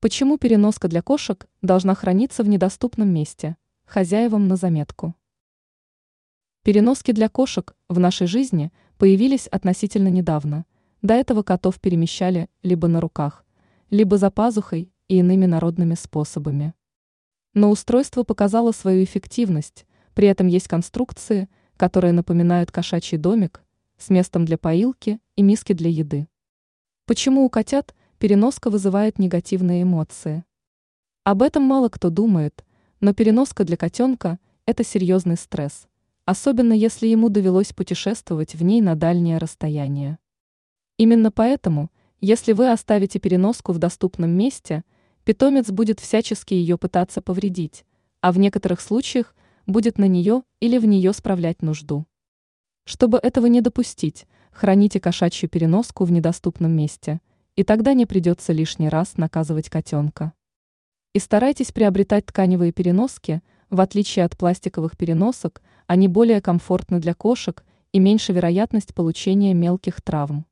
Почему переноска для кошек должна храниться в недоступном месте? Хозяевам на заметку. Переноски для кошек в нашей жизни появились относительно недавно. До этого котов перемещали либо на руках, либо за пазухой и иными народными способами. Но устройство показало свою эффективность, при этом есть конструкции, которые напоминают кошачий домик с местом для поилки и миски для еды. Почему у котят переноска вызывает негативные эмоции. Об этом мало кто думает, но переноска для котенка – это серьезный стресс, особенно если ему довелось путешествовать в ней на дальнее расстояние. Именно поэтому, если вы оставите переноску в доступном месте, питомец будет всячески ее пытаться повредить, а в некоторых случаях будет на нее или в нее справлять нужду. Чтобы этого не допустить, храните кошачью переноску в недоступном месте – и тогда не придется лишний раз наказывать котенка. И старайтесь приобретать тканевые переноски, в отличие от пластиковых переносок, они более комфортны для кошек и меньше вероятность получения мелких травм.